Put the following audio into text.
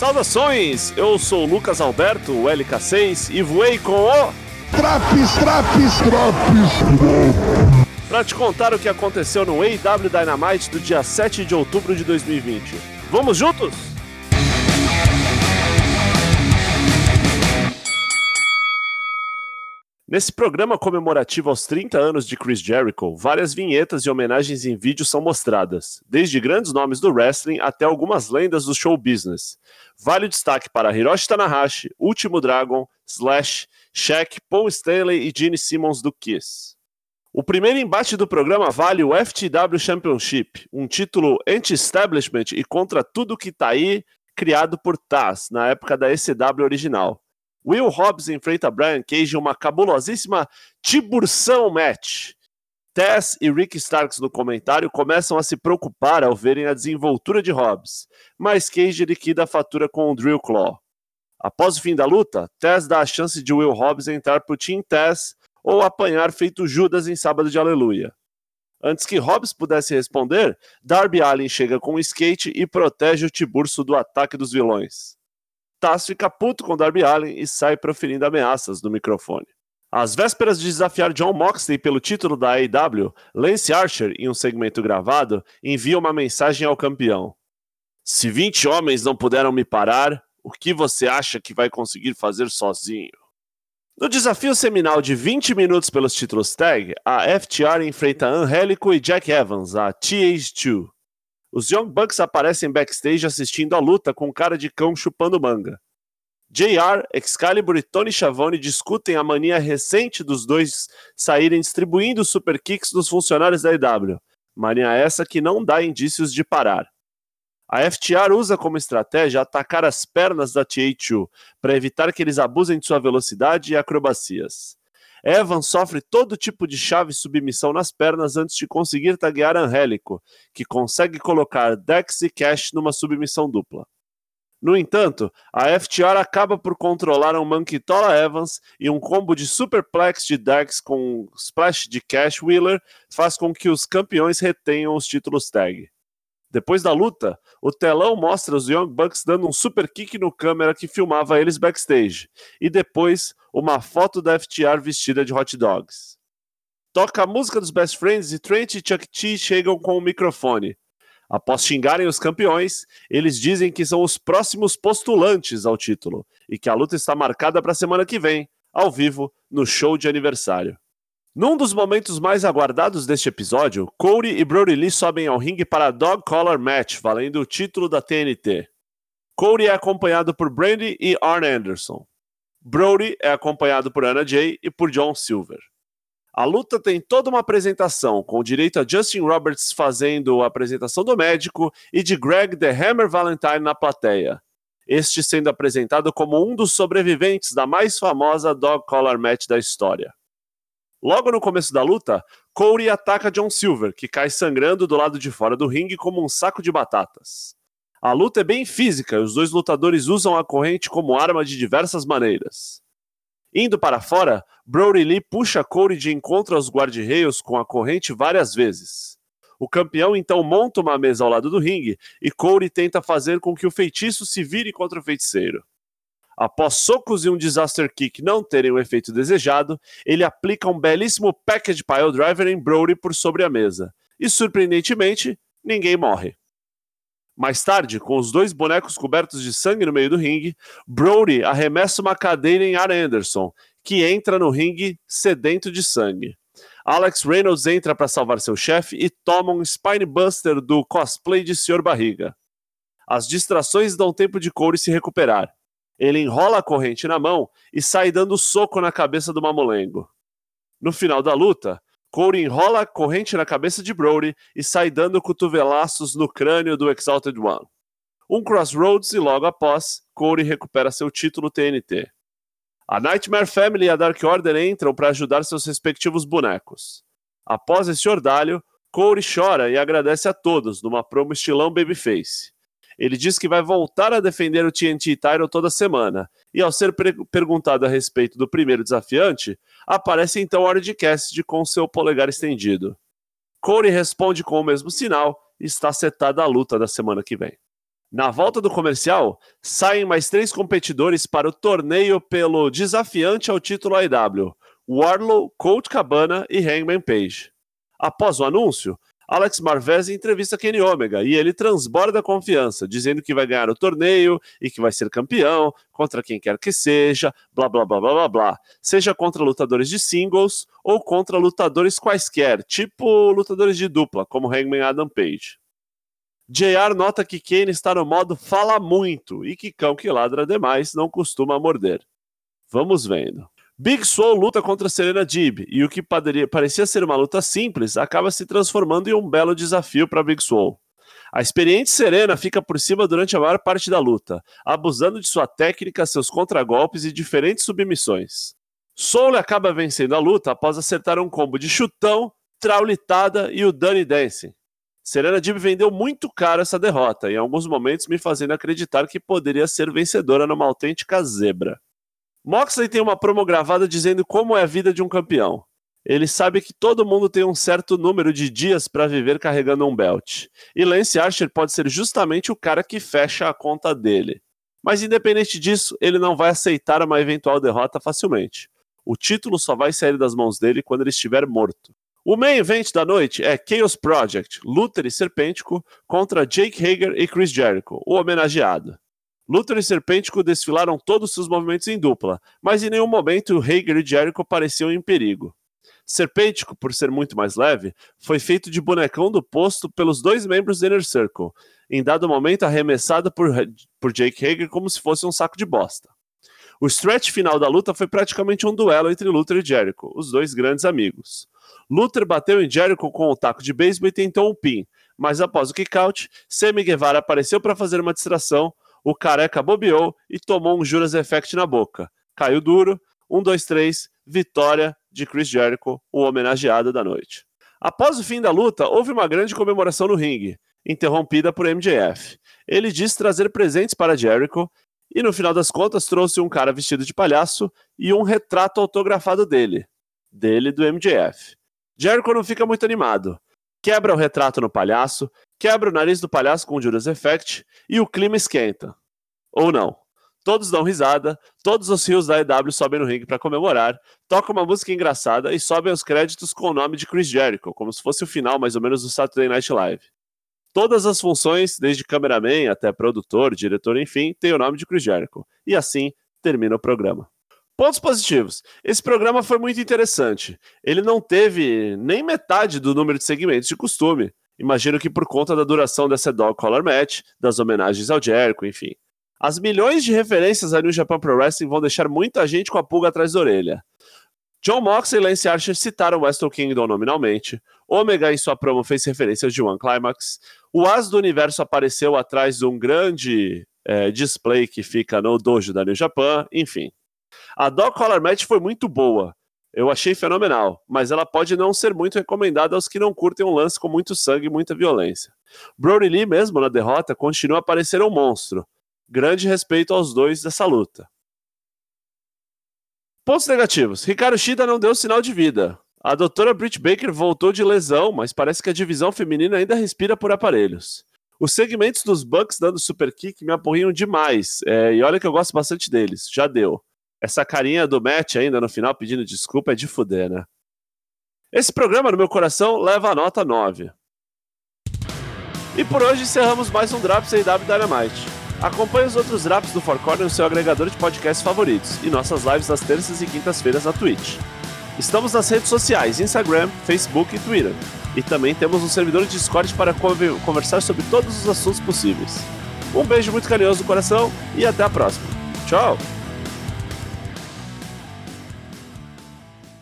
Saudações! Eu sou o Lucas Alberto, o LK6, e voei com o. Traps, traps, traps! Pra te contar o que aconteceu no AW Dynamite do dia 7 de outubro de 2020. Vamos juntos? Nesse programa comemorativo aos 30 anos de Chris Jericho, várias vinhetas e homenagens em vídeo são mostradas, desde grandes nomes do wrestling até algumas lendas do show business. Vale o destaque para Hiroshi Tanahashi, Último Dragon, Slash, Shaq, Paul Stanley e Gene Simmons do Kiss. O primeiro embate do programa vale o FTW Championship, um título anti-establishment e contra tudo que tá aí, criado por Taz, na época da ECW original. Will Hobbs enfrenta Brian Cage em uma cabulosíssima Tiburção match. Tess e Rick Starks no comentário começam a se preocupar ao verem a desenvoltura de Hobbs, mas Cage liquida a fatura com o Drill Claw. Após o fim da luta, Tess dá a chance de Will Hobbs entrar pro Team Tess ou apanhar feito Judas em Sábado de Aleluia. Antes que Hobbs pudesse responder, Darby Allin chega com um skate e protege o Tiburcio do ataque dos vilões. Taz fica puto com Darby Allin e sai proferindo ameaças no microfone. Às vésperas de desafiar John Moxley pelo título da AEW, Lance Archer, em um segmento gravado, envia uma mensagem ao campeão. Se 20 homens não puderam me parar, o que você acha que vai conseguir fazer sozinho? No desafio seminal de 20 minutos pelos títulos tag, a FTR enfrenta Angélico e Jack Evans, a TH2. Os Young Bucks aparecem backstage assistindo a luta com cara de cão chupando manga. JR, Excalibur e Tony Schiavone discutem a mania recente dos dois saírem distribuindo super kicks nos funcionários da EW. Mania essa que não dá indícios de parar. A FTR usa como estratégia atacar as pernas da TH2 para evitar que eles abusem de sua velocidade e acrobacias. Evan sofre todo tipo de chave submissão nas pernas antes de conseguir taguear Angélico, que consegue colocar Dex e Cash numa submissão dupla. No entanto, a FTR acaba por controlar um Manquitola Evans e um combo de superplex de Dex com splash de Cash Wheeler faz com que os campeões retenham os títulos tag. Depois da luta, o telão mostra os Young Bucks dando um super kick no câmera que filmava eles backstage, e depois uma foto da FTR vestida de hot dogs. Toca a música dos Best Friends e Trent e Chuck T chegam com o microfone. Após xingarem os campeões, eles dizem que são os próximos postulantes ao título e que a luta está marcada para a semana que vem, ao vivo, no show de aniversário. Num dos momentos mais aguardados deste episódio, Cody e Brody Lee sobem ao ringue para a Dog Collar Match, valendo o título da TNT. Cody é acompanhado por Brandy e Arn Anderson. Brody é acompanhado por Anna Jay e por John Silver. A luta tem toda uma apresentação, com direito a Justin Roberts fazendo a apresentação do médico e de Greg The Hammer Valentine na plateia. Este sendo apresentado como um dos sobreviventes da mais famosa Dog Collar Match da história. Logo no começo da luta, Corey ataca John Silver, que cai sangrando do lado de fora do ringue como um saco de batatas. A luta é bem física e os dois lutadores usam a corrente como arma de diversas maneiras. Indo para fora, Brody Lee puxa Corey de encontro aos guarda-reios com a corrente várias vezes. O campeão então monta uma mesa ao lado do ringue e Corey tenta fazer com que o feitiço se vire contra o feiticeiro. Após socos e um disaster kick não terem o efeito desejado, ele aplica um belíssimo package pile driver em Brody por sobre a mesa. E surpreendentemente, ninguém morre. Mais tarde, com os dois bonecos cobertos de sangue no meio do ringue, Brody arremessa uma cadeira em Ar Anderson, que entra no ringue sedento de sangue. Alex Reynolds entra para salvar seu chefe e toma um Spinebuster do cosplay de Sr. Barriga. As distrações dão tempo de Corey se recuperar. Ele enrola a corrente na mão e sai dando soco na cabeça do mamulengo. No final da luta, Corey enrola a corrente na cabeça de Brody e sai dando cotovelaços no crânio do Exalted One. Um crossroads e logo após, Corey recupera seu título TNT. A Nightmare Family e a Dark Order entram para ajudar seus respectivos bonecos. Após esse ordalho, Corey chora e agradece a todos numa promo estilão babyface. Ele diz que vai voltar a defender o TNT Title toda semana. E ao ser perguntado a respeito do primeiro desafiante, aparece então Orange Cassidy com seu polegar estendido. Corey responde com o mesmo sinal e está setada a luta da semana que vem. Na volta do comercial, saem mais três competidores para o torneio pelo desafiante ao título AEW: Warlow, Colt Cabana e Hangman Page. Após o anúncio, Alex Marvez entrevista Kenny Omega e ele transborda confiança, dizendo que vai ganhar o torneio e que vai ser campeão contra quem quer que seja, blá blá blá blá blá blá. Seja contra lutadores de singles ou contra lutadores quaisquer, tipo lutadores de dupla, como Hangman Adam Page. JR nota que Kane está no modo fala muito e que cão que ladra demais não costuma morder. Vamos vendo. Big Swole luta contra Serena Dib e o que parecia ser uma luta simples acaba se transformando em um belo desafio para Big Swole. A experiente Serena fica por cima durante a maior parte da luta, abusando de sua técnica, seus contragolpes e diferentes submissões. Soul acaba vencendo a luta após acertar um combo de chutão, traulitada e o Danny Dancing. Serena Dib vendeu muito caro essa derrota, em alguns momentos me fazendo acreditar que poderia ser vencedora numa autêntica zebra. Moxley tem uma promo gravada dizendo como é a vida de um campeão. Ele sabe que todo mundo tem um certo número de dias para viver carregando um belt. E Lance Archer pode ser justamente o cara que fecha a conta dele. Mas independente disso, ele não vai aceitar uma eventual derrota facilmente. O título só vai sair das mãos dele quando ele estiver morto. O main event da noite é Chaos Project, Luther e Serpêntico contra Jake Hager e Chris Jericho, o homenageado. Luther e Serpêntico desfilaram todos seus movimentos em dupla, mas em nenhum momento Hager e Jericho pareciam em perigo. Serpêntico, por ser muito mais leve, foi feito de bonecão do posto pelos dois membros do Inner Circle, em dado momento arremessado por, por Jake Hager como se fosse um saco de bosta. O stretch final da luta foi praticamente um duelo entre Luther e Jericho, os dois grandes amigos. Luther bateu em Jericho com o taco de beisebol e tentou um pin, mas após o kickout, Sammy Guevara apareceu para fazer uma distração, o careca bobeou e tomou um Juras Effect na boca. Caiu duro, 1, 2, 3, vitória de Chris Jericho, o homenageado da noite. Após o fim da luta, houve uma grande comemoração no ringue, interrompida por MJF. Ele disse trazer presentes para Jericho e, no final das contas, trouxe um cara vestido de palhaço e um retrato autografado dele, dele do MJF. Jericho não fica muito animado. Quebra o retrato no palhaço, quebra o nariz do palhaço com o Judas Effect e o clima esquenta. Ou não. Todos dão risada, todos os rios da EW sobem no ringue para comemorar, tocam uma música engraçada e sobem os créditos com o nome de Chris Jericho, como se fosse o final mais ou menos do Saturday Night Live. Todas as funções, desde cameraman até produtor, diretor, enfim, têm o nome de Chris Jericho. E assim termina o programa. Pontos positivos. Esse programa foi muito interessante. Ele não teve nem metade do número de segmentos de costume. Imagino que por conta da duração dessa Dog Collar Match, das homenagens ao Jericho, enfim. As milhões de referências a New Japan Pro Wrestling vão deixar muita gente com a pulga atrás da orelha. John Moxley e Lance Archer citaram Wrestle Kingdom nominalmente. Omega em sua promo fez referências de One Climax. O As do Universo apareceu atrás de um grande é, display que fica no dojo da New Japan. Enfim, a Dog Collar Match foi muito boa. Eu achei fenomenal, mas ela pode não ser muito recomendada aos que não curtem um lance com muito sangue e muita violência. Brody Lee, mesmo na derrota, continua a parecer um monstro. Grande respeito aos dois dessa luta. Pontos negativos. Ricardo Shida não deu sinal de vida. A doutora Britt Baker voltou de lesão, mas parece que a divisão feminina ainda respira por aparelhos. Os segmentos dos Bucks dando super kick me aporriam demais, é, e olha que eu gosto bastante deles, já deu. Essa carinha do Matt ainda no final pedindo desculpa é de fuder, né? Esse programa, no meu coração, leva a nota 9. E por hoje encerramos mais um Drops AW Dynamite. Acompanhe os outros Drops do Four Corner no seu agregador de podcasts favoritos e nossas lives nas terças e quintas-feiras na Twitch. Estamos nas redes sociais, Instagram, Facebook e Twitter. E também temos um servidor de Discord para conversar sobre todos os assuntos possíveis. Um beijo muito carinhoso no coração e até a próxima. Tchau!